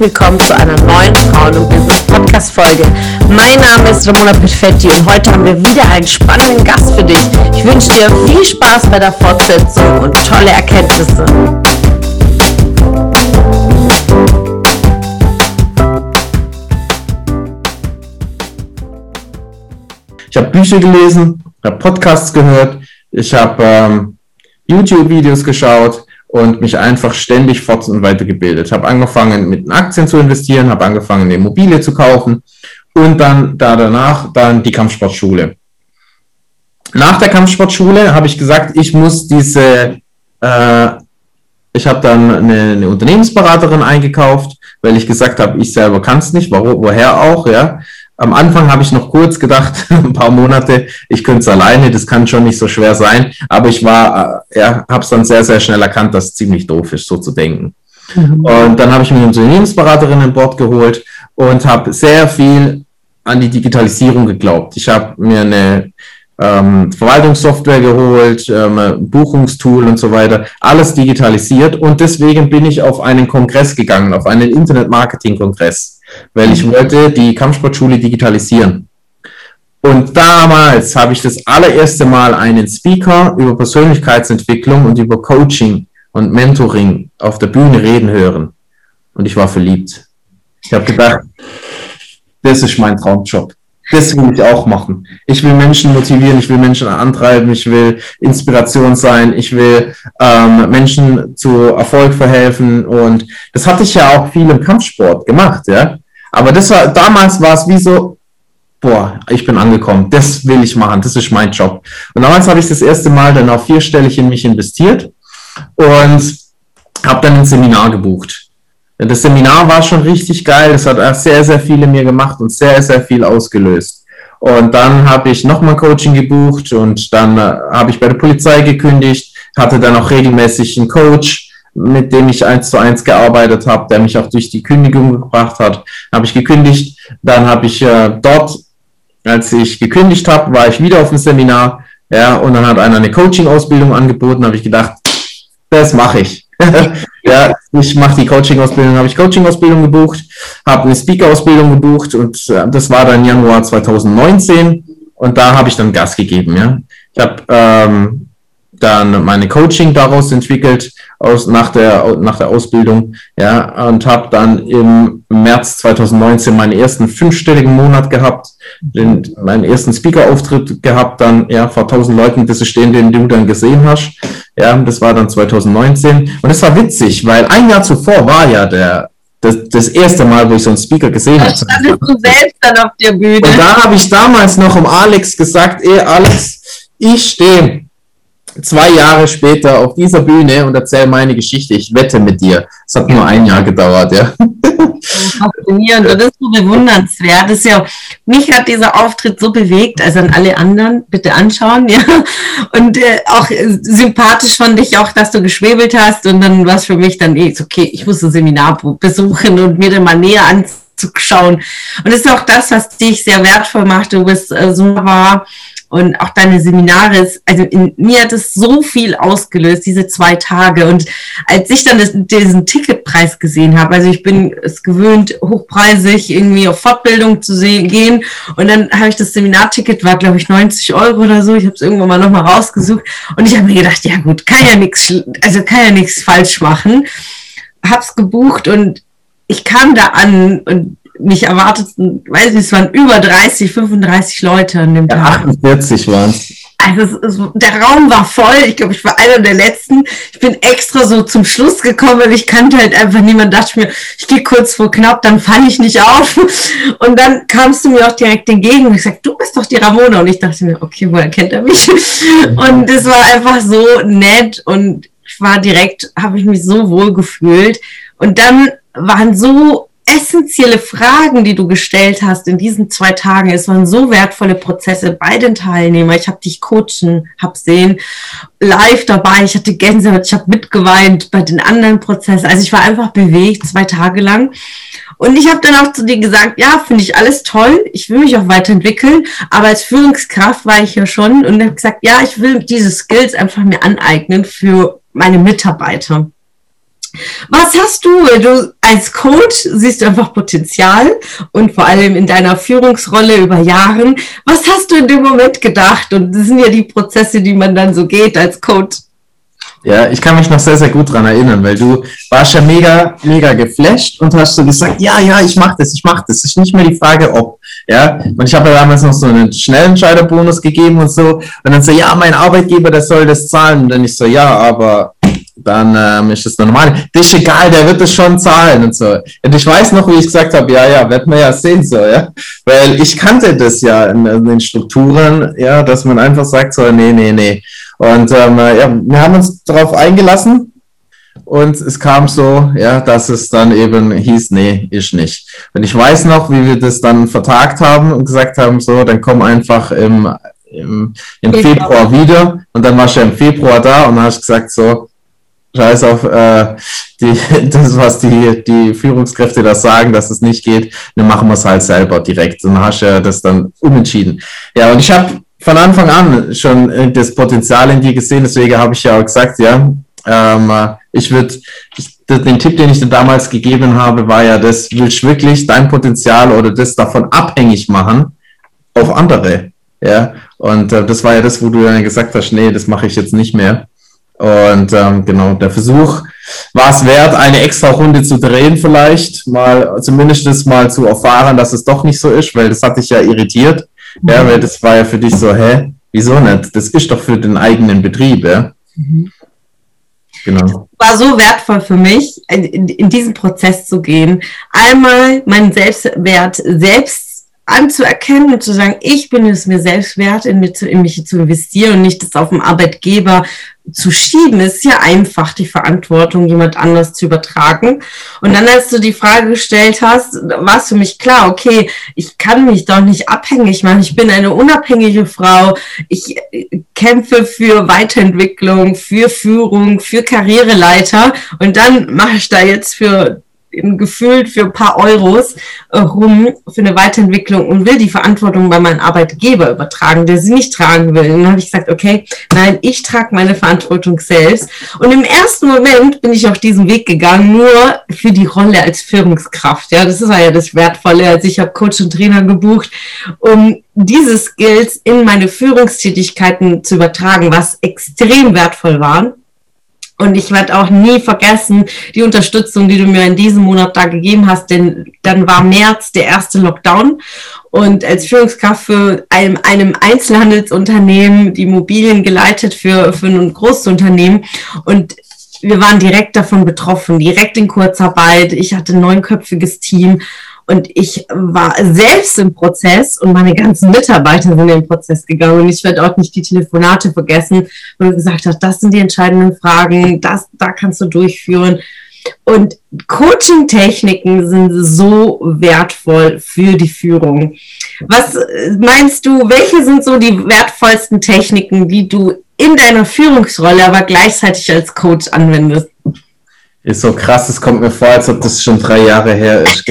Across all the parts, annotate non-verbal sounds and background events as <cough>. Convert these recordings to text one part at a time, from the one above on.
willkommen zu einer neuen Frauen- und Business Podcast Folge. Mein Name ist Ramona Perfetti und heute haben wir wieder einen spannenden Gast für dich. Ich wünsche dir viel Spaß bei der Fortsetzung und tolle Erkenntnisse. Ich habe Bücher gelesen, habe Podcasts gehört, ich habe ähm, YouTube-Videos geschaut und mich einfach ständig fort und weitergebildet. Habe angefangen mit Aktien zu investieren, habe angefangen eine Immobilie zu kaufen und dann da danach dann die Kampfsportschule. Nach der Kampfsportschule habe ich gesagt, ich muss diese, äh, ich habe dann eine, eine Unternehmensberaterin eingekauft, weil ich gesagt habe, ich selber kann es nicht, wo, woher auch, ja. Am Anfang habe ich noch kurz gedacht, <laughs> ein paar Monate, ich könnte es alleine, das kann schon nicht so schwer sein. Aber ich war, äh, ja, habe es dann sehr, sehr schnell erkannt, dass es ziemlich doof ist, so zu denken. Mhm. Und dann habe ich mir eine Unternehmensberaterin an Bord geholt und habe sehr viel an die Digitalisierung geglaubt. Ich habe mir eine ähm, Verwaltungssoftware geholt, ähm, Buchungstool und so weiter, alles digitalisiert. Und deswegen bin ich auf einen Kongress gegangen, auf einen Internet-Marketing-Kongress weil ich wollte die Kampfsportschule digitalisieren. Und damals habe ich das allererste Mal einen Speaker über Persönlichkeitsentwicklung und über Coaching und Mentoring auf der Bühne reden hören. Und ich war verliebt. Ich habe gedacht, das ist mein Traumjob. Das will ich auch machen. Ich will Menschen motivieren, ich will Menschen antreiben, ich will Inspiration sein, ich will ähm, Menschen zu Erfolg verhelfen. Und das hatte ich ja auch viel im Kampfsport gemacht, ja. Aber das war, damals war es wie so, boah, ich bin angekommen, das will ich machen, das ist mein Job. Und damals habe ich das erste Mal dann auch vierstellig in mich investiert und habe dann ein Seminar gebucht. Das Seminar war schon richtig geil, das hat sehr, sehr viele mir gemacht und sehr, sehr viel ausgelöst. Und dann habe ich nochmal Coaching gebucht und dann äh, habe ich bei der Polizei gekündigt, hatte dann auch regelmäßig einen Coach mit dem ich eins zu eins gearbeitet habe, der mich auch durch die Kündigung gebracht hat, habe ich gekündigt. Dann habe ich äh, dort, als ich gekündigt habe, war ich wieder auf dem Seminar, ja, und dann hat einer eine Coaching-Ausbildung angeboten, habe ich gedacht, das mache ich. <laughs> ja, ich mache die Coaching-Ausbildung, habe ich Coaching-Ausbildung gebucht, habe eine Speaker-Ausbildung gebucht und äh, das war dann Januar 2019 und da habe ich dann Gas gegeben. Ja, ich habe ähm, dann meine Coaching daraus entwickelt aus nach der nach der Ausbildung ja und habe dann im März 2019 meinen ersten fünfstelligen Monat gehabt den meinen ersten Speaker Auftritt gehabt dann ja vor tausend Leuten das ist den den du dann gesehen hast ja das war dann 2019 und es war witzig weil ein Jahr zuvor war ja der das, das erste Mal, wo ich so einen Speaker gesehen habe. standest du selbst dann auf der Bühne. Und da habe ich damals noch um Alex gesagt, ey Alex, ich stehe zwei Jahre später auf dieser Bühne und erzähle meine Geschichte. Ich wette mit dir. Es hat nur ein Jahr gedauert, ja. <laughs> Faszinierend das ist so bewundernswert. Das ist ja, mich hat dieser Auftritt so bewegt, also an alle anderen, bitte anschauen, ja. Und äh, auch äh, sympathisch fand ich auch, dass du geschwebelt hast und dann war es für mich dann eh, okay, ich muss ein Seminar besuchen und mir dann mal näher anzuschauen. Und das ist auch das, was dich sehr wertvoll macht. Du bist äh, so war und auch deine Seminare, also in mir hat es so viel ausgelöst, diese zwei Tage. Und als ich dann das, diesen Ticketpreis gesehen habe, also ich bin es gewöhnt, hochpreisig irgendwie auf Fortbildung zu sehen, gehen. Und dann habe ich das Seminarticket, war glaube ich 90 Euro oder so. Ich habe es irgendwann mal nochmal rausgesucht. Und ich habe mir gedacht, ja gut, kann ja nichts, also kann ja nichts falsch machen. Hab's gebucht und ich kam da an und mich erwarteten, weiß nicht, es waren über 30, 35 Leute an dem Tag. Ja, 48 waren es. Also es, es, der Raum war voll. Ich glaube, ich war einer der letzten. Ich bin extra so zum Schluss gekommen, weil ich kannte halt einfach niemand. Dachte mir, ich gehe kurz vor knapp, dann falle ich nicht auf. Und dann kamst du mir auch direkt entgegen und ich sagte, du bist doch die Ramona. Und ich dachte mir, okay, woher kennt er mich? Und es war einfach so nett und ich war direkt, habe ich mich so wohl gefühlt. Und dann waren so essentielle Fragen, die du gestellt hast in diesen zwei Tagen. Es waren so wertvolle Prozesse bei den Teilnehmern. Ich habe dich coachen, habe sehen, live dabei. Ich hatte Gänsehaut, ich habe mitgeweint bei den anderen Prozessen. Also ich war einfach bewegt zwei Tage lang. Und ich habe dann auch zu dir gesagt, ja, finde ich alles toll. Ich will mich auch weiterentwickeln. Aber als Führungskraft war ich ja schon und habe gesagt, ja, ich will diese Skills einfach mir aneignen für meine Mitarbeiter. Was hast du? Du als Coach siehst du einfach Potenzial und vor allem in deiner Führungsrolle über Jahren. Was hast du in dem Moment gedacht? Und das sind ja die Prozesse, die man dann so geht als Coach. Ja, ich kann mich noch sehr, sehr gut dran erinnern, weil du warst ja mega, mega geflasht und hast so gesagt, ja, ja, ich mach das, ich mach das. Ist nicht mehr die Frage, ob. Ja, und ich habe ja damals noch so einen Schnellentscheiderbonus gegeben und so. Und dann so, ja, mein Arbeitgeber, der soll das zahlen. Und dann ich so, ja, aber dann ähm, ist das normal. Das ist egal, der wird es schon zahlen und so. Und ich weiß noch, wie ich gesagt habe, ja, ja, wird man ja sehen so, ja. Weil ich kannte das ja in, in den Strukturen, ja, dass man einfach sagt so, nee, nee, nee. Und ähm, ja, wir haben uns darauf eingelassen und es kam so, ja, dass es dann eben hieß, nee, ist nicht. Und ich weiß noch, wie wir das dann vertagt haben und gesagt haben, so, dann komm einfach im, im, im Februar wieder. Und dann warst du ja im Februar da und dann hast gesagt, so, Scheiß auf äh, die, <laughs> das, was die, die Führungskräfte da sagen, dass es nicht geht, dann machen wir es halt selber direkt. Dann hast du ja das dann umentschieden. Ja, und ich habe von Anfang an schon das Potenzial in dir gesehen, deswegen habe ich ja auch gesagt, ja, ähm, ich würde, den Tipp, den ich dir damals gegeben habe, war ja, das willst wirklich dein Potenzial oder das davon abhängig machen auf andere. Ja, und äh, das war ja das, wo du dann gesagt hast, nee, das mache ich jetzt nicht mehr. Und ähm, genau, der Versuch war es wert, eine extra Runde zu drehen, vielleicht mal zumindest mal zu erfahren, dass es doch nicht so ist, weil das hat dich ja irritiert. Mhm. Ja, weil das war ja für dich so, hä, wieso nicht? Das ist doch für den eigenen Betrieb, ja. Mhm. Genau. War so wertvoll für mich, in, in diesen Prozess zu gehen. Einmal meinen Selbstwert selbst anzuerkennen und zu sagen, ich bin es mir selbst wert, in, mich zu, in mich zu investieren und nicht das auf den Arbeitgeber zu schieben. Ist ja einfach, die Verantwortung jemand anders zu übertragen. Und dann, als du die Frage gestellt hast, war es für mich klar, okay, ich kann mich doch nicht abhängig machen. Ich bin eine unabhängige Frau. Ich äh, kämpfe für Weiterentwicklung, für Führung, für Karriereleiter. Und dann mache ich da jetzt für gefühlt für ein paar Euros äh, rum für eine Weiterentwicklung und will die Verantwortung bei meinem Arbeitgeber übertragen, der sie nicht tragen will. Und dann habe ich gesagt, okay, nein, ich trage meine Verantwortung selbst. Und im ersten Moment bin ich auf diesen Weg gegangen, nur für die Rolle als Führungskraft. Ja, das ist ja das Wertvolle. Also ich habe Coach und Trainer gebucht, um diese Skills in meine Führungstätigkeiten zu übertragen, was extrem wertvoll war. Und ich werde auch nie vergessen die Unterstützung, die du mir in diesem Monat da gegeben hast, denn dann war März der erste Lockdown. Und als Führungskraft für einem, einem Einzelhandelsunternehmen, die Immobilien geleitet für, für ein großes Unternehmen. Und wir waren direkt davon betroffen, direkt in Kurzarbeit. Ich hatte ein neunköpfiges Team und ich war selbst im Prozess und meine ganzen Mitarbeiter sind im Prozess gegangen. Und ich werde auch nicht die Telefonate vergessen, wo du gesagt hast, das sind die entscheidenden Fragen, das, da kannst du durchführen. Und Coaching-Techniken sind so wertvoll für die Führung. Was meinst du, welche sind so die wertvollsten Techniken, die du in deiner Führungsrolle, aber gleichzeitig als Coach anwendest? Ist so krass, es kommt mir vor, als ob das schon drei Jahre her ist.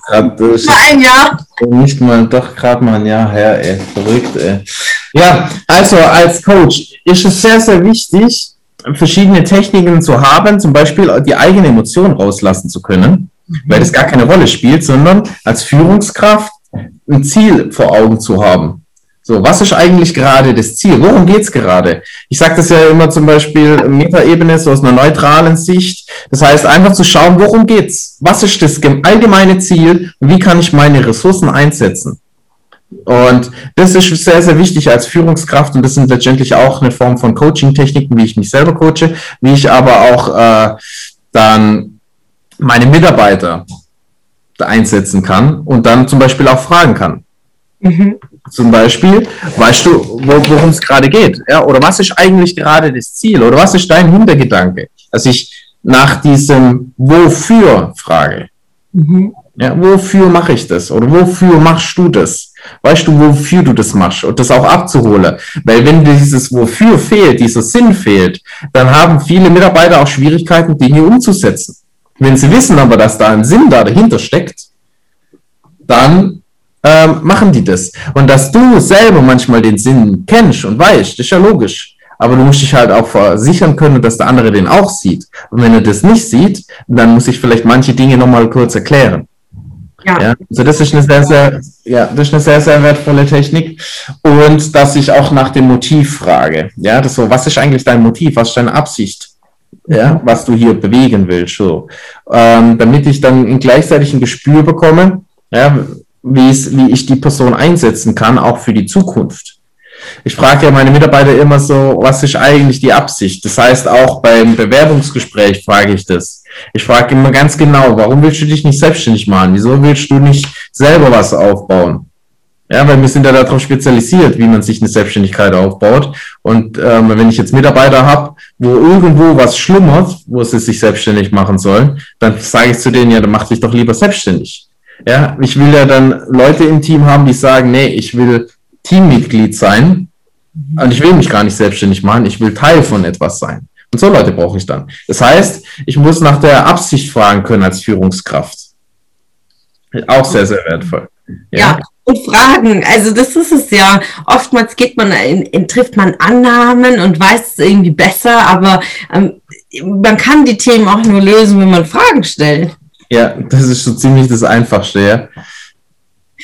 Grad, das ein Jahr. Nicht mal, doch gerade mal ein Jahr her, ey. Verrückt, ey. Ja, also als Coach ist es sehr, sehr wichtig, verschiedene Techniken zu haben, zum Beispiel die eigene Emotion rauslassen zu können, mhm. weil das gar keine Rolle spielt, sondern als Führungskraft ein Ziel vor Augen zu haben. So, was ist eigentlich gerade das Ziel? Worum geht's gerade? Ich sage das ja immer zum Beispiel Metaebene, so aus einer neutralen Sicht. Das heißt, einfach zu schauen, worum geht's? Was ist das allgemeine Ziel? Wie kann ich meine Ressourcen einsetzen? Und das ist sehr, sehr wichtig als Führungskraft und das sind letztendlich auch eine Form von Coaching-Techniken, wie ich mich selber coache, wie ich aber auch äh, dann meine Mitarbeiter einsetzen kann und dann zum Beispiel auch fragen kann. Mhm. Zum Beispiel, weißt du, worum es gerade geht? Ja? Oder was ist eigentlich gerade das Ziel? Oder was ist dein Hintergedanke? Dass ich nach diesem Wofür frage. Mhm. Ja, wofür mache ich das? Oder wofür machst du das? Weißt du, wofür du das machst? Und das auch abzuholen. Weil wenn dieses Wofür fehlt, dieser Sinn fehlt, dann haben viele Mitarbeiter auch Schwierigkeiten, Dinge umzusetzen. Wenn sie wissen aber, dass da ein Sinn da dahinter steckt, dann ähm, machen die das. Und dass du selber manchmal den Sinn kennst und weißt, ist ja logisch. aber du musst dich halt auch versichern können, dass der andere den auch sieht. Und wenn er das nicht sieht, dann muss ich vielleicht manche Dinge nochmal kurz erklären. Ja. ja. Also das ist eine sehr, sehr, ja, das ist eine sehr, sehr wertvolle Technik. Und dass ich auch nach dem Motiv frage. Ja, das so, was ist eigentlich dein Motiv? Was ist deine Absicht? Ja, was du hier bewegen willst, so. Ähm, damit ich dann gleichzeitig ein Gespür bekomme, ja, wie, es, wie ich die Person einsetzen kann, auch für die Zukunft. Ich frage ja meine Mitarbeiter immer so, was ist eigentlich die Absicht? Das heißt, auch beim Bewerbungsgespräch frage ich das. Ich frage immer ganz genau, warum willst du dich nicht selbstständig machen? Wieso willst du nicht selber was aufbauen? Ja, weil wir sind ja darauf spezialisiert, wie man sich eine Selbstständigkeit aufbaut. Und ähm, wenn ich jetzt Mitarbeiter habe, wo irgendwo was schlummert, wo sie sich selbstständig machen sollen, dann sage ich zu denen, ja, dann mach dich doch lieber selbstständig. Ja, ich will ja dann Leute im Team haben, die sagen, nee, ich will Teammitglied sein und ich will mich gar nicht selbstständig machen, ich will Teil von etwas sein. Und so Leute brauche ich dann. Das heißt, ich muss nach der Absicht fragen können als Führungskraft. Auch sehr, sehr wertvoll. Ja. ja. und Fragen. Also das ist es ja. Oftmals geht man in, in, trifft man Annahmen und weiß es irgendwie besser, aber ähm, man kann die Themen auch nur lösen, wenn man Fragen stellt. Ja, das ist so ziemlich das Einfachste, ja.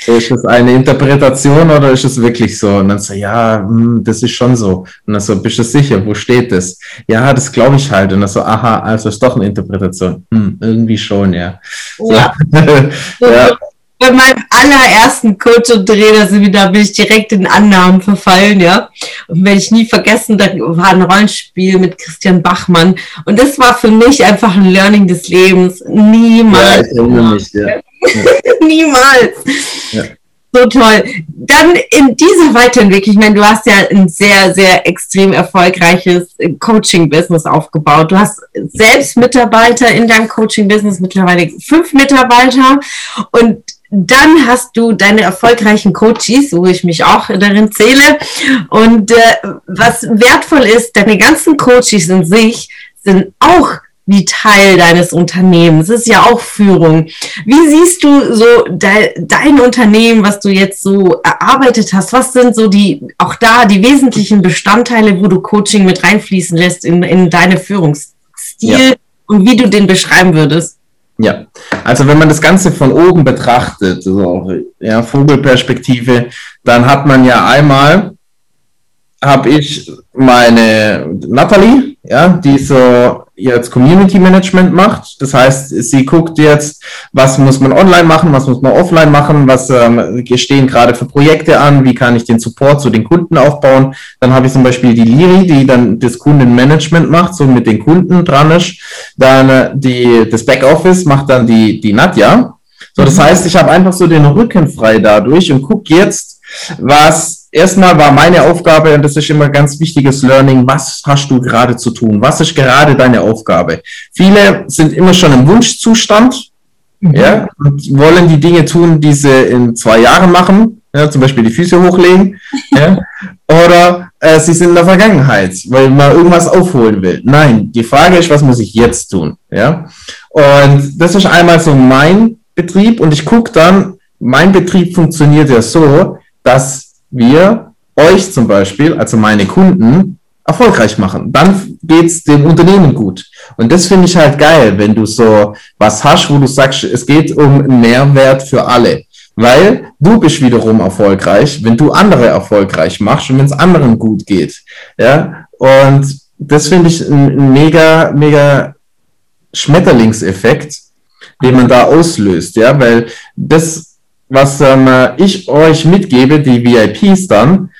Ist es eine Interpretation oder ist es wirklich so? Und dann so, ja, hm, das ist schon so. Und dann so, bist du sicher, wo steht das? Ja, das glaube ich halt. Und dann so, aha, also ist doch eine Interpretation. Hm, irgendwie schon, ja. Ja. <laughs> ja. Bei meinem allerersten Coach und Trainer sind wir da bin ich direkt in Annahmen verfallen, ja. Und werde ich nie vergessen, da war ein Rollenspiel mit Christian Bachmann. Und das war für mich einfach ein Learning des Lebens. Niemals. Ja, mich, ja. <laughs> Niemals. Ja. So toll. Dann in dieser Weiterentwicklung, ich meine, du hast ja ein sehr, sehr extrem erfolgreiches Coaching-Business aufgebaut. Du hast selbst Mitarbeiter in deinem Coaching-Business, mittlerweile fünf Mitarbeiter. Und dann hast du deine erfolgreichen Coaches, wo ich mich auch darin zähle. Und äh, was wertvoll ist, deine ganzen Coaches in sich sind auch wie Teil deines Unternehmens. Das ist ja auch Führung. Wie siehst du so de, dein Unternehmen, was du jetzt so erarbeitet hast? Was sind so die, auch da die wesentlichen Bestandteile, wo du Coaching mit reinfließen lässt in, in deine Führungsstil ja. und wie du den beschreiben würdest? Ja, also wenn man das Ganze von oben betrachtet, so ja, Vogelperspektive, dann hat man ja einmal, habe ich meine Natalie, ja, die so jetzt Community Management macht. Das heißt, sie guckt jetzt, was muss man online machen, was muss man offline machen, was ähm, stehen gerade für Projekte an, wie kann ich den Support zu den Kunden aufbauen. Dann habe ich zum Beispiel die Liri, die dann das Kundenmanagement macht, so mit den Kunden dran ist. Dann äh, die, das Backoffice macht dann die, die Nadja. So, das mhm. heißt, ich habe einfach so den Rücken frei dadurch und gucke jetzt, was erstmal war meine Aufgabe, und das ist immer ganz wichtiges Learning, was hast du gerade zu tun? Was ist gerade deine Aufgabe? Viele sind immer schon im Wunschzustand, mhm. ja, und wollen die Dinge tun, die sie in zwei Jahren machen, ja, zum Beispiel die Füße hochlegen, ja, <laughs> oder äh, sie sind in der Vergangenheit, weil man irgendwas aufholen will. Nein, die Frage ist, was muss ich jetzt tun? Ja, und das ist einmal so mein Betrieb und ich gucke dann, mein Betrieb funktioniert ja so, dass wir euch zum Beispiel, also meine Kunden, erfolgreich machen. Dann geht's dem Unternehmen gut. Und das finde ich halt geil, wenn du so was hast, wo du sagst, es geht um Mehrwert für alle. Weil du bist wiederum erfolgreich, wenn du andere erfolgreich machst und wenn es anderen gut geht. Ja, und das finde ich ein mega, mega Schmetterlingseffekt, den man da auslöst, ja, weil das was ähm, ich euch mitgebe, die VIPs dann,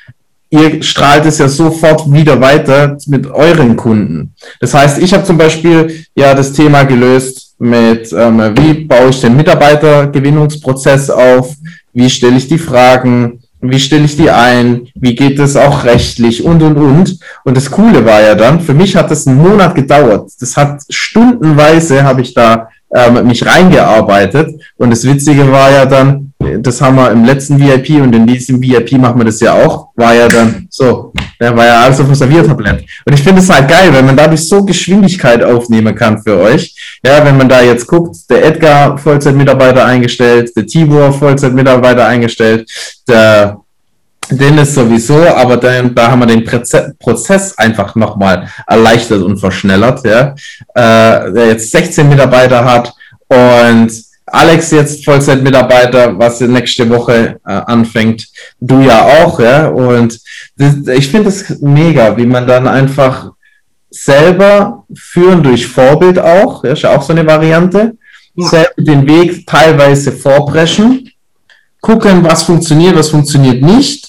ihr strahlt es ja sofort wieder weiter mit euren Kunden. Das heißt, ich habe zum Beispiel ja das Thema gelöst mit, ähm, wie baue ich den Mitarbeitergewinnungsprozess auf, wie stelle ich die Fragen, wie stelle ich die ein, wie geht es auch rechtlich und, und, und. Und das Coole war ja dann, für mich hat das einen Monat gedauert. Das hat stundenweise, habe ich da ähm, mich reingearbeitet. Und das Witzige war ja dann, das haben wir im letzten VIP und in diesem VIP machen wir das ja auch, war ja dann so, der war ja alles auf dem Serviertablett. Und ich finde es halt geil, wenn man dadurch so Geschwindigkeit aufnehmen kann für euch. Ja, wenn man da jetzt guckt, der Edgar Vollzeitmitarbeiter eingestellt, der Tibor Vollzeitmitarbeiter eingestellt, der Dennis sowieso, aber dann, da haben wir den Prozess einfach nochmal erleichtert und verschnellert, ja, äh, der jetzt 16 Mitarbeiter hat und Alex jetzt Vollzeitmitarbeiter, was nächste Woche äh, anfängt, du ja auch, ja, und das, ich finde es mega, wie man dann einfach selber führen durch Vorbild auch, ja, ist ja auch so eine Variante, ja. selber den Weg teilweise vorpreschen, gucken, was funktioniert, was funktioniert nicht.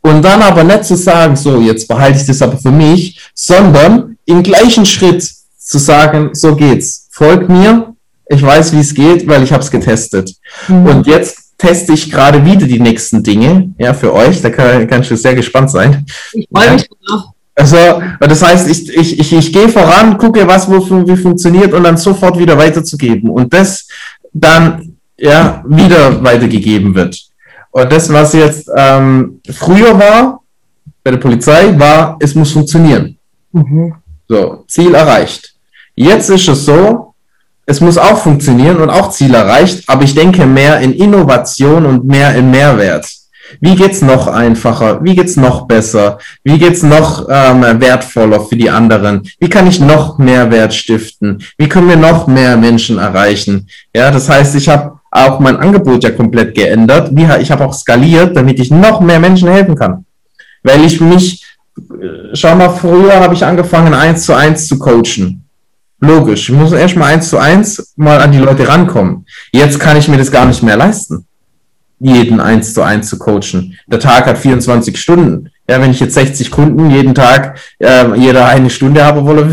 Und dann aber nicht zu sagen, so, jetzt behalte ich das aber für mich, sondern im gleichen Schritt zu sagen, so geht's. Folgt mir, ich weiß, wie es geht, weil ich habe es getestet. Mhm. Und jetzt teste ich gerade wieder die nächsten Dinge, ja, für euch. Da kann, kann ich sehr gespannt sein. Ich freue mich drauf. Also, das heißt, ich, ich, ich, ich gehe voran, gucke, was wo, wie funktioniert und dann sofort wieder weiterzugeben. Und das dann ja wieder weitergegeben wird. Und das, was jetzt ähm, früher war bei der Polizei, war, es muss funktionieren. Mhm. So, Ziel erreicht. Jetzt ist es so, es muss auch funktionieren und auch Ziel erreicht, aber ich denke mehr in Innovation und mehr in Mehrwert. Wie geht's noch einfacher? Wie geht's noch besser? Wie geht's noch ähm, wertvoller für die anderen? Wie kann ich noch mehr Wert stiften? Wie können wir noch mehr Menschen erreichen? Ja, das heißt, ich habe auch mein Angebot ja komplett geändert. Wie, ich habe auch skaliert, damit ich noch mehr Menschen helfen kann. Weil ich mich, äh, schau mal, früher habe ich angefangen, eins zu eins zu coachen. Logisch, ich muss erst mal eins zu eins mal an die Leute rankommen. Jetzt kann ich mir das gar nicht mehr leisten, jeden eins zu eins zu coachen. Der Tag hat 24 Stunden. Ja, wenn ich jetzt 60 Kunden jeden Tag, äh, jeder eine Stunde habe wolle,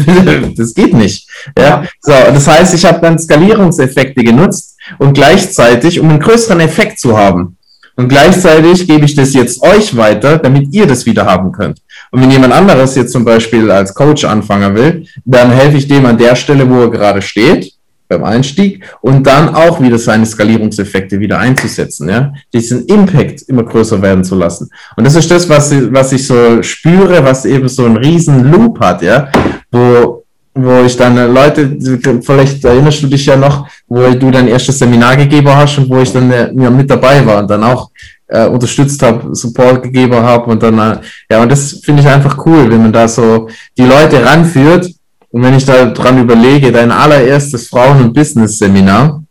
<laughs> das geht nicht. Ja, so, das heißt, ich habe dann Skalierungseffekte genutzt und gleichzeitig, um einen größeren Effekt zu haben. Und gleichzeitig gebe ich das jetzt euch weiter, damit ihr das wieder haben könnt. Und wenn jemand anderes jetzt zum Beispiel als Coach anfangen will, dann helfe ich dem an der Stelle, wo er gerade steht, beim Einstieg, und dann auch wieder seine Skalierungseffekte wieder einzusetzen, ja, diesen Impact immer größer werden zu lassen. Und das ist das, was, was ich so spüre, was eben so einen riesen Loop hat, ja, wo wo ich dann äh, Leute, vielleicht erinnerst du dich ja noch, wo du dein erstes Seminar gegeben hast und wo ich dann äh, mit dabei war und dann auch äh, unterstützt habe, Support gegeben habe und dann, äh, ja, und das finde ich einfach cool, wenn man da so die Leute ranführt und wenn ich da dran überlege, dein allererstes Frauen- und Business-Seminar,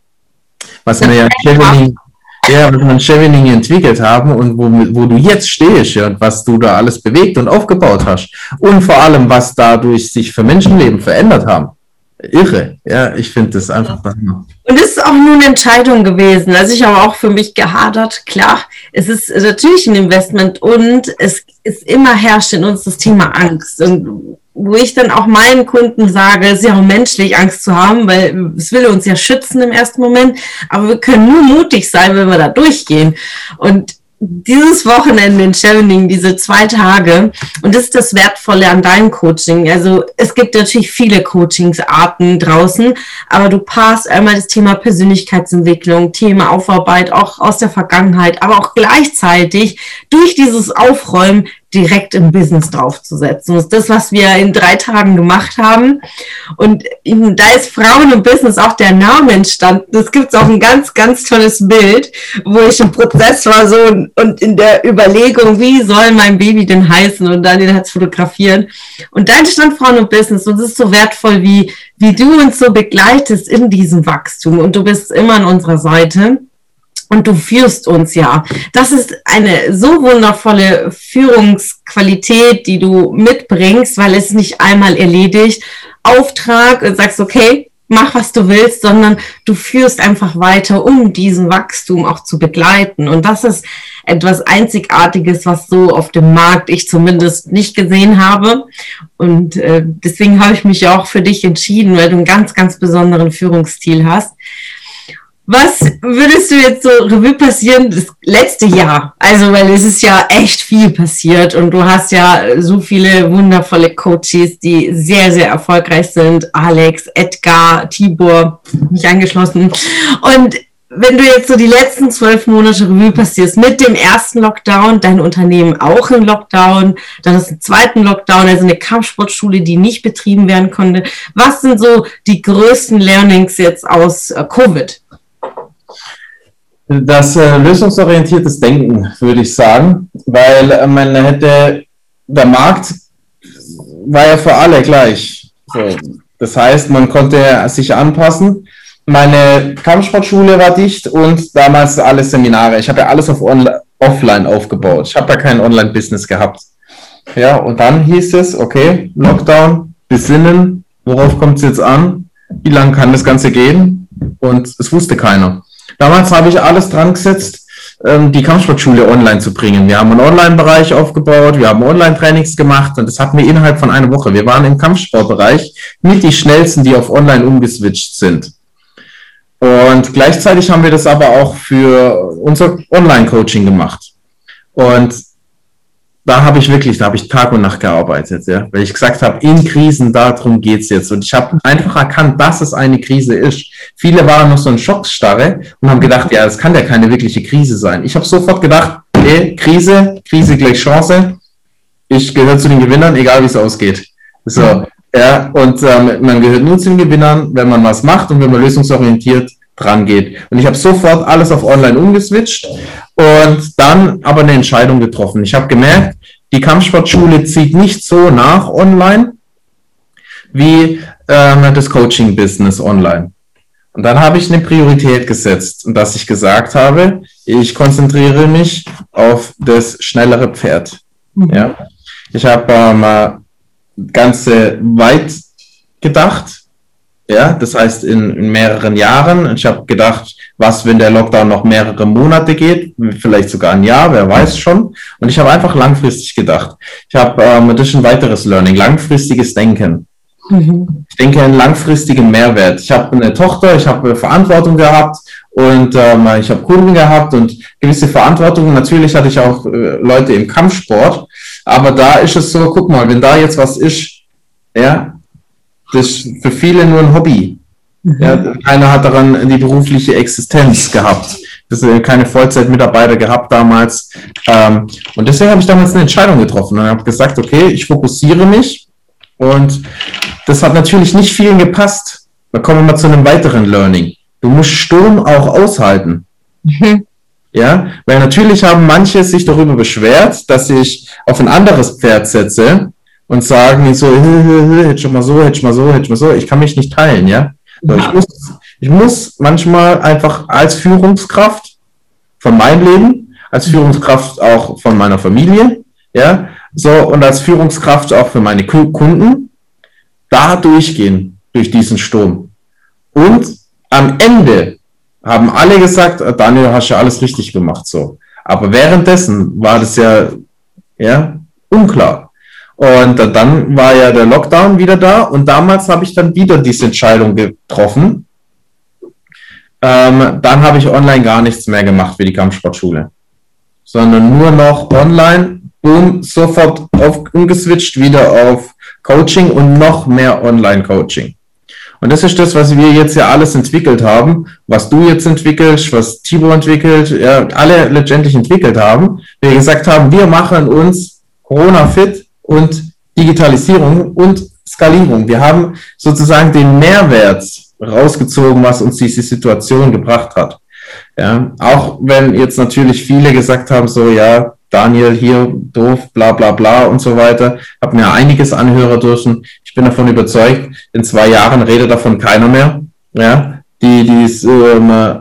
was wir ja in ja, was wir in Chevening entwickelt haben und wo, wo du jetzt stehst ja, und was du da alles bewegt und aufgebaut hast. Und vor allem, was dadurch sich für Menschenleben verändert haben. Irre, ja, ich finde das einfach. Und es ist auch nur eine Entscheidung gewesen. Also ich habe auch für mich gehadert. Klar, es ist natürlich ein Investment und es ist immer herrscht in uns das Thema Angst. Und wo ich dann auch meinen Kunden sage, es ist ja auch menschlich, Angst zu haben, weil es will uns ja schützen im ersten Moment, aber wir können nur mutig sein, wenn wir da durchgehen. Und dieses Wochenende in Chevening, diese zwei Tage, und das ist das Wertvolle an deinem Coaching. Also es gibt natürlich viele Coachingsarten draußen, aber du passt einmal das Thema Persönlichkeitsentwicklung, Thema Aufarbeit auch aus der Vergangenheit, aber auch gleichzeitig durch dieses Aufräumen direkt im Business draufzusetzen. Das ist das, was wir in drei Tagen gemacht haben. Und da ist Frauen und Business auch der Name entstanden. Es gibt auch ein ganz, ganz tolles Bild, wo ich im Prozess war so und in der Überlegung, wie soll mein Baby denn heißen und dann den hat fotografieren. Und da entstand Frauen und Business und es ist so wertvoll, wie, wie du uns so begleitest in diesem Wachstum und du bist immer an unserer Seite und du führst uns ja. Das ist eine so wundervolle Führungsqualität, die du mitbringst, weil es nicht einmal erledigt, Auftrag und sagst, okay, mach was du willst, sondern du führst einfach weiter, um diesen Wachstum auch zu begleiten. Und das ist etwas Einzigartiges, was so auf dem Markt ich zumindest nicht gesehen habe. Und äh, deswegen habe ich mich auch für dich entschieden, weil du einen ganz, ganz besonderen Führungsstil hast. Was würdest du jetzt so Revue passieren, das letzte Jahr? Also, weil es ist ja echt viel passiert und du hast ja so viele wundervolle Coaches, die sehr, sehr erfolgreich sind. Alex, Edgar, Tibor, mich angeschlossen. Und wenn du jetzt so die letzten zwölf Monate Revue passierst, mit dem ersten Lockdown, dein Unternehmen auch im Lockdown, dann ist ein zweiten Lockdown, also eine Kampfsportschule, die nicht betrieben werden konnte. Was sind so die größten Learnings jetzt aus äh, Covid? Das äh, lösungsorientiertes Denken, würde ich sagen, weil äh, man hätte, der Markt war ja für alle gleich. So. Das heißt, man konnte sich anpassen. Meine Kampfsportschule war dicht und damals alle Seminare. Ich habe ja alles auf offline aufgebaut. Ich habe ja kein Online-Business gehabt. Ja, und dann hieß es, okay, Lockdown, besinnen, worauf kommt es jetzt an? Wie lange kann das Ganze gehen? Und es wusste keiner. Damals habe ich alles dran gesetzt, ähm, die Kampfsportschule online zu bringen. Wir haben einen Online-Bereich aufgebaut, wir haben Online-Trainings gemacht und das hatten wir innerhalb von einer Woche. Wir waren im Kampfsportbereich mit die schnellsten, die auf Online umgeswitcht sind. Und gleichzeitig haben wir das aber auch für unser Online-Coaching gemacht. Und da habe ich wirklich, da habe ich Tag und Nacht gearbeitet, ja, weil ich gesagt habe, in Krisen, darum geht's jetzt. Und ich habe einfach erkannt, dass es eine Krise ist. Viele waren noch so in Schocksstarre und haben gedacht, ja, das kann ja keine wirkliche Krise sein. Ich habe sofort gedacht, okay, Krise, Krise gleich Chance. Ich gehöre zu den Gewinnern, egal wie es ausgeht. So, ja, und ähm, man gehört nur zu den Gewinnern, wenn man was macht und wenn man lösungsorientiert dran geht. Und ich habe sofort alles auf online umgeswitcht und dann aber eine Entscheidung getroffen. Ich habe gemerkt, die Kampfsportschule zieht nicht so nach online wie ähm, das Coaching-Business online. Und dann habe ich eine Priorität gesetzt und dass ich gesagt habe, ich konzentriere mich auf das schnellere Pferd. Mhm. Ja. Ich habe ähm, ganze weit gedacht ja, das heißt in, in mehreren Jahren. Ich habe gedacht, was, wenn der Lockdown noch mehrere Monate geht, vielleicht sogar ein Jahr, wer weiß schon. Und ich habe einfach langfristig gedacht. Ich habe, ähm, das ist ein weiteres Learning, langfristiges Denken. Mhm. Ich denke einen langfristigen Mehrwert. Ich habe eine Tochter, ich habe Verantwortung gehabt und ähm, ich habe Kunden gehabt und gewisse Verantwortung. Natürlich hatte ich auch äh, Leute im Kampfsport, aber da ist es so, guck mal, wenn da jetzt was ist, ja, das ist für viele nur ein Hobby. Mhm. Ja, keiner hat daran die berufliche Existenz gehabt. Das sind keine Vollzeitmitarbeiter gehabt damals. Ähm, und deswegen habe ich damals eine Entscheidung getroffen und habe gesagt, okay, ich fokussiere mich. Und das hat natürlich nicht vielen gepasst. Da kommen wir mal zu einem weiteren Learning. Du musst Sturm auch aushalten. Mhm. Ja, weil natürlich haben manche sich darüber beschwert, dass ich auf ein anderes Pferd setze und sagen so, hätte schon mal so, hätte schon mal so, hätte schon mal so. Ich kann mich nicht teilen, ja. So, ich, muss, ich muss manchmal einfach als Führungskraft von meinem Leben, als Führungskraft auch von meiner Familie, ja, so und als Führungskraft auch für meine Kunden da durchgehen durch diesen Sturm. Und am Ende haben alle gesagt, Daniel, hast ja alles richtig gemacht, so. Aber währenddessen war das ja, ja, unklar. Und dann war ja der Lockdown wieder da und damals habe ich dann wieder diese Entscheidung getroffen. Ähm, dann habe ich online gar nichts mehr gemacht für die Kampfsportschule, sondern nur noch online, boom, sofort auf, umgeswitcht wieder auf Coaching und noch mehr Online-Coaching. Und das ist das, was wir jetzt ja alles entwickelt haben, was du jetzt entwickelst, was Tibo entwickelt, ja, alle letztendlich entwickelt haben. Wir gesagt haben, wir machen uns Corona-fit, und Digitalisierung und Skalierung. Wir haben sozusagen den Mehrwert rausgezogen, was uns diese Situation gebracht hat. Ja, auch wenn jetzt natürlich viele gesagt haben, so ja, Daniel hier doof, bla bla bla und so weiter, habe mir einiges anhören dürfen. Ich bin davon überzeugt, in zwei Jahren redet davon keiner mehr. Ja, die, die es ähm, äh,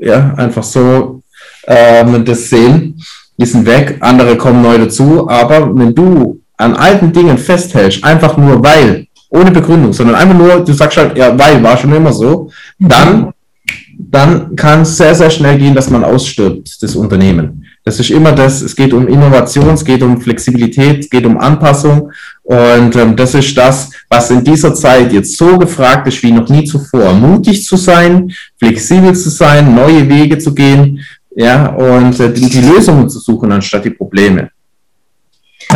ja einfach so ähm, das sehen, die sind weg, andere kommen neu dazu. Aber wenn du an alten Dingen festhältst, einfach nur weil, ohne Begründung, sondern einfach nur, du sagst halt, ja, weil, war schon immer so, dann, dann kann es sehr, sehr schnell gehen, dass man ausstirbt, das Unternehmen. Das ist immer das, es geht um Innovation, es geht um Flexibilität, es geht um Anpassung und ähm, das ist das, was in dieser Zeit jetzt so gefragt ist wie noch nie zuvor. Mutig zu sein, flexibel zu sein, neue Wege zu gehen, ja, und äh, die, die Lösungen zu suchen anstatt die Probleme.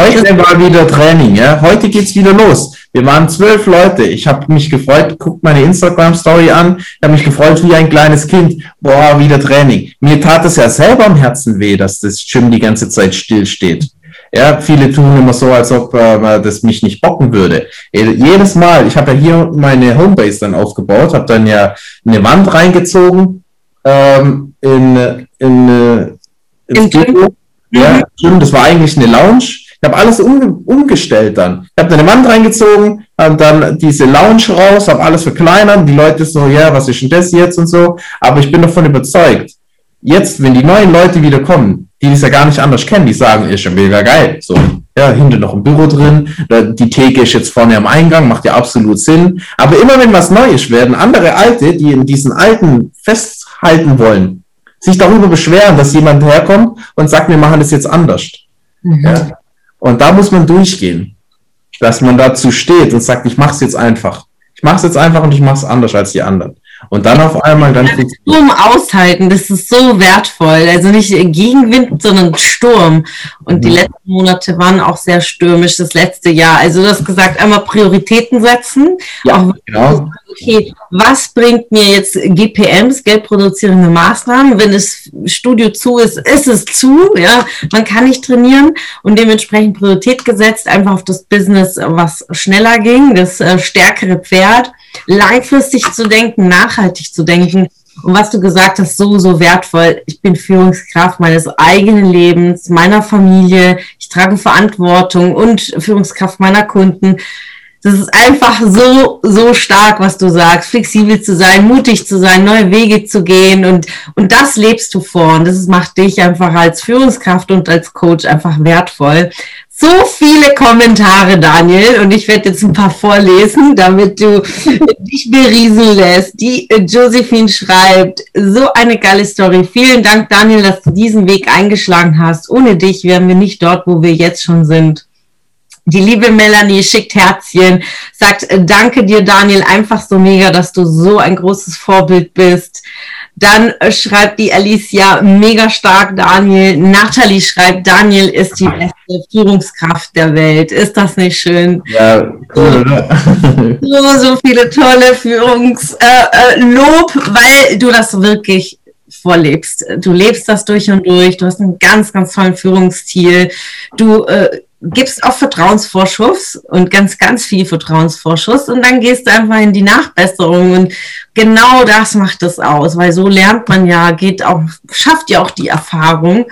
Heute war wieder Training, ja. Heute geht's wieder los. Wir waren zwölf Leute. Ich habe mich gefreut, guckt meine Instagram-Story an, ich habe mich gefreut wie ein kleines Kind. Boah, wieder Training. Mir tat es ja selber am Herzen weh, dass das Gym die ganze Zeit still steht. Ja, viele tun immer so, als ob äh, das mich nicht bocken würde. Jedes Mal, ich habe ja hier meine Homebase dann aufgebaut, habe dann ja eine Wand reingezogen ähm, in, in, in, in Büro. Ja, das war eigentlich eine Lounge. Ich habe alles um, umgestellt dann. Ich habe eine Wand reingezogen, habe dann diese Lounge raus, habe alles verkleinert. Die Leute so, ja, was ist denn das jetzt und so. Aber ich bin davon überzeugt, jetzt, wenn die neuen Leute wieder kommen, die das ja gar nicht anders kennen, die sagen, ist schon mega geil. So, ja, hinten noch ein Büro drin, die Theke ist jetzt vorne am Eingang, macht ja absolut Sinn. Aber immer wenn was Neues werden, andere Alte, die in diesen alten festhalten wollen, sich darüber beschweren, dass jemand herkommt und sagt, wir machen das jetzt anders. Mhm. Ja? Und da muss man durchgehen, dass man dazu steht und sagt, ich mache es jetzt einfach. Ich mache es jetzt einfach und ich mache es anders als die anderen. Und dann auf einmal dann. Sturm aushalten, das ist so wertvoll. Also nicht Gegenwind, sondern Sturm. Und mhm. die letzten Monate waren auch sehr stürmisch, das letzte Jahr. Also du hast gesagt, einmal Prioritäten setzen. Ja, auch, genau. Okay, was bringt mir jetzt GPMs, geldproduzierende Maßnahmen? Wenn das Studio zu ist, ist es zu. Ja, man kann nicht trainieren und dementsprechend Priorität gesetzt, einfach auf das Business, was schneller ging, das äh, stärkere Pferd langfristig zu denken, nachhaltig zu denken. Und was du gesagt hast, so, so wertvoll. Ich bin Führungskraft meines eigenen Lebens, meiner Familie. Ich trage Verantwortung und Führungskraft meiner Kunden. Das ist einfach so, so stark, was du sagst. Flexibel zu sein, mutig zu sein, neue Wege zu gehen und, und das lebst du vor. Und das macht dich einfach als Führungskraft und als Coach einfach wertvoll so viele Kommentare, Daniel, und ich werde jetzt ein paar vorlesen, damit du dich berieseln lässt. Die Josephine schreibt, so eine geile Story. Vielen Dank, Daniel, dass du diesen Weg eingeschlagen hast. Ohne dich wären wir nicht dort, wo wir jetzt schon sind. Die liebe Melanie schickt Herzchen, sagt, äh, danke dir, Daniel, einfach so mega, dass du so ein großes Vorbild bist. Dann äh, schreibt die Alicia mega stark Daniel. Nathalie schreibt, Daniel ist die beste Führungskraft der Welt. Ist das nicht schön? Ja, cool, oder? <laughs> So, so viele tolle Führungslob, äh, äh, weil du das wirklich vorlebst. Du lebst das durch und durch. Du hast einen ganz, ganz tollen Führungsstil. Du äh, gibst auch Vertrauensvorschuss und ganz, ganz viel Vertrauensvorschuss. Und dann gehst du einfach in die Nachbesserung und genau das macht es aus, weil so lernt man ja, geht auch, schafft ja auch die Erfahrung.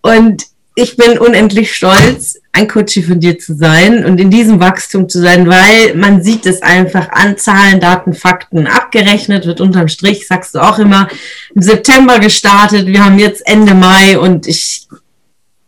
Und ich bin unendlich stolz, ein Coach von dir zu sein und in diesem Wachstum zu sein, weil man sieht es einfach an Zahlen, Daten, Fakten abgerechnet wird. Unterm Strich, sagst du auch immer, im September gestartet, wir haben jetzt Ende Mai und ich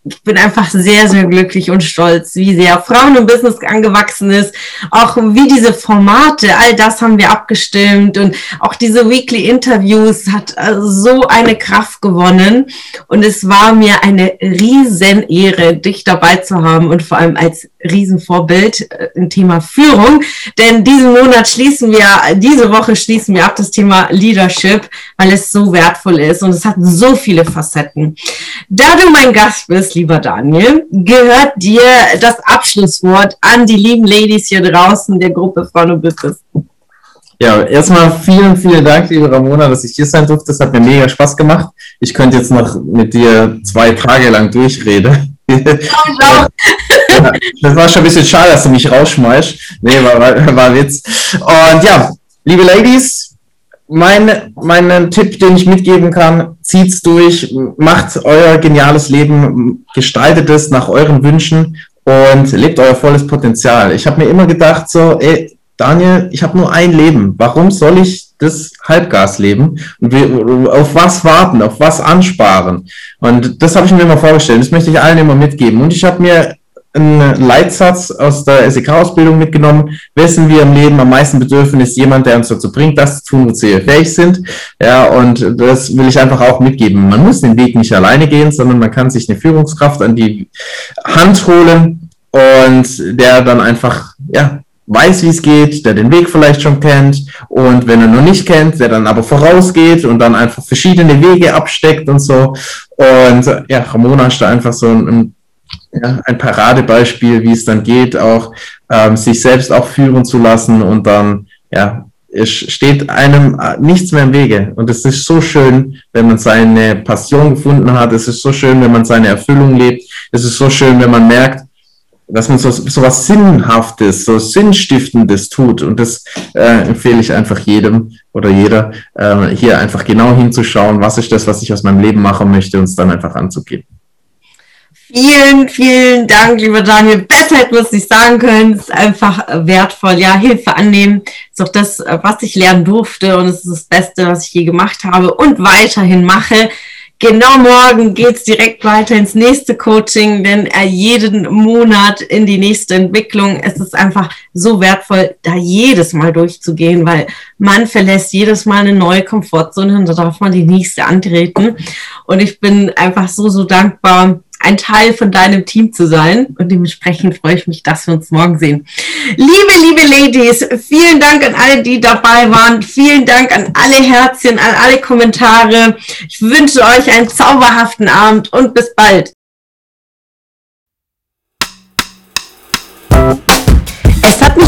ich bin einfach sehr, sehr glücklich und stolz, wie sehr Frauen im Business angewachsen ist. Auch wie diese Formate, all das haben wir abgestimmt und auch diese Weekly Interviews hat äh, so eine Kraft gewonnen. Und es war mir eine riesen Ehre, dich dabei zu haben und vor allem als Riesenvorbild äh, im Thema Führung. Denn diesen Monat schließen wir, diese Woche schließen wir ab das Thema Leadership, weil es so wertvoll ist und es hat so viele Facetten. Da du mein Gast bist, lieber Daniel, gehört dir das Abschlusswort an die lieben Ladies hier draußen der Gruppe Frauen und Business. Ja, erstmal vielen, vielen Dank, liebe Ramona, dass ich hier sein durfte. Das hat mir mega Spaß gemacht. Ich könnte jetzt noch mit dir zwei Tage lang durchreden. Ja, <laughs> das war schon ein bisschen schade, dass du mich rausschmeißt. Nee, war, war, war Witz. Und ja, liebe Ladies, mein, mein Tipp, den ich mitgeben kann, zieht's durch, macht euer geniales Leben, gestaltet es nach euren Wünschen und lebt euer volles Potenzial. Ich habe mir immer gedacht, so, ey, Daniel, ich habe nur ein Leben. Warum soll ich das Halbgas leben? Und auf was warten, auf was ansparen? Und das habe ich mir immer vorgestellt. Das möchte ich allen immer mitgeben. Und ich habe mir einen Leitsatz aus der SEK-Ausbildung mitgenommen. Wessen wir im Leben am meisten bedürfen, ist jemand, der uns dazu bringt, das zu tun, wozu wir fähig sind. Ja, und das will ich einfach auch mitgeben. Man muss den Weg nicht alleine gehen, sondern man kann sich eine Führungskraft an die Hand holen und der dann einfach, ja, weiß, wie es geht, der den Weg vielleicht schon kennt und wenn er noch nicht kennt, der dann aber vorausgeht und dann einfach verschiedene Wege absteckt und so. Und ja, Ramona ist da einfach so ein, ja, ein Paradebeispiel, wie es dann geht, auch ähm, sich selbst auch führen zu lassen und dann, ja, es steht einem nichts mehr im Wege. Und es ist so schön, wenn man seine Passion gefunden hat. Es ist so schön, wenn man seine Erfüllung lebt. Es ist so schön, wenn man merkt, dass man so, so was Sinnhaftes, so Sinnstiftendes tut. Und das äh, empfehle ich einfach jedem, oder jeder, äh, hier einfach genau hinzuschauen, was ist das, was ich aus meinem Leben machen möchte und es dann einfach anzugehen. Vielen, vielen Dank, lieber Daniel. Besser hätte man es nicht sagen können. Es ist einfach wertvoll. Ja, Hilfe annehmen ist auch das, was ich lernen durfte und es ist das Beste, was ich je gemacht habe und weiterhin mache. Genau morgen geht's direkt weiter ins nächste Coaching, denn äh, jeden Monat in die nächste Entwicklung. Es ist einfach so wertvoll, da jedes Mal durchzugehen, weil man verlässt jedes Mal eine neue Komfortzone und da darf man die nächste antreten. Und ich bin einfach so, so dankbar, ein Teil von deinem Team zu sein. Und dementsprechend freue ich mich, dass wir uns morgen sehen. Liebe, liebe Ladies, vielen Dank an alle, die dabei waren. Vielen Dank an alle Herzchen, an alle Kommentare. Ich wünsche euch einen zauberhaften Abend und bis bald.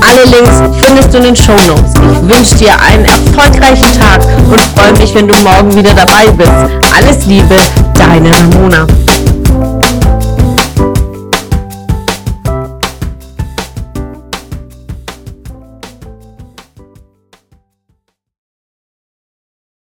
Alle Links findest du in den Show Notes. Ich wünsche dir einen erfolgreichen Tag und freue mich, wenn du morgen wieder dabei bist. Alles Liebe, deine Ramona.